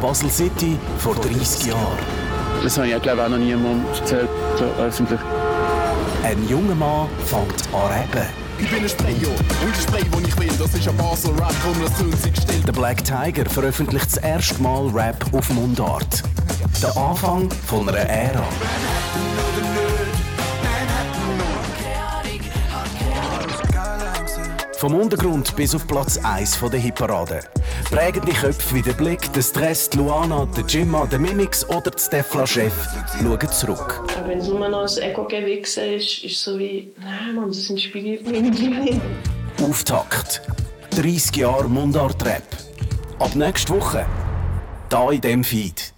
Basel City vor 30 Jahren. Das habe ich, glaube ich, auch noch niemandem erzählt, so öffentlich. Ein junger Mann fängt an rappen. Ich bin ein Sprayer und ich spray, wo ich will. Das ist ein Basel Rap, komm, lass uns still. Der Black Tiger veröffentlicht das erste Mal Rap auf Mundart. Der Anfang von einer Ära. Vom Untergrund bis auf Platz 1 der Hitparade. Prägende Köpfe wie der Blick, der Stress, die Luana, der Jimma, der Mimix oder der Stefla-Chef schauen zurück. Wenn es nur noch ein Ego-Gewichse ist, ist es so wie, nein Mann, das inspiriert mich nicht. Auftakt. 30 Jahre Mundart-Rap. Ab nächste Woche. Da in dem Feed.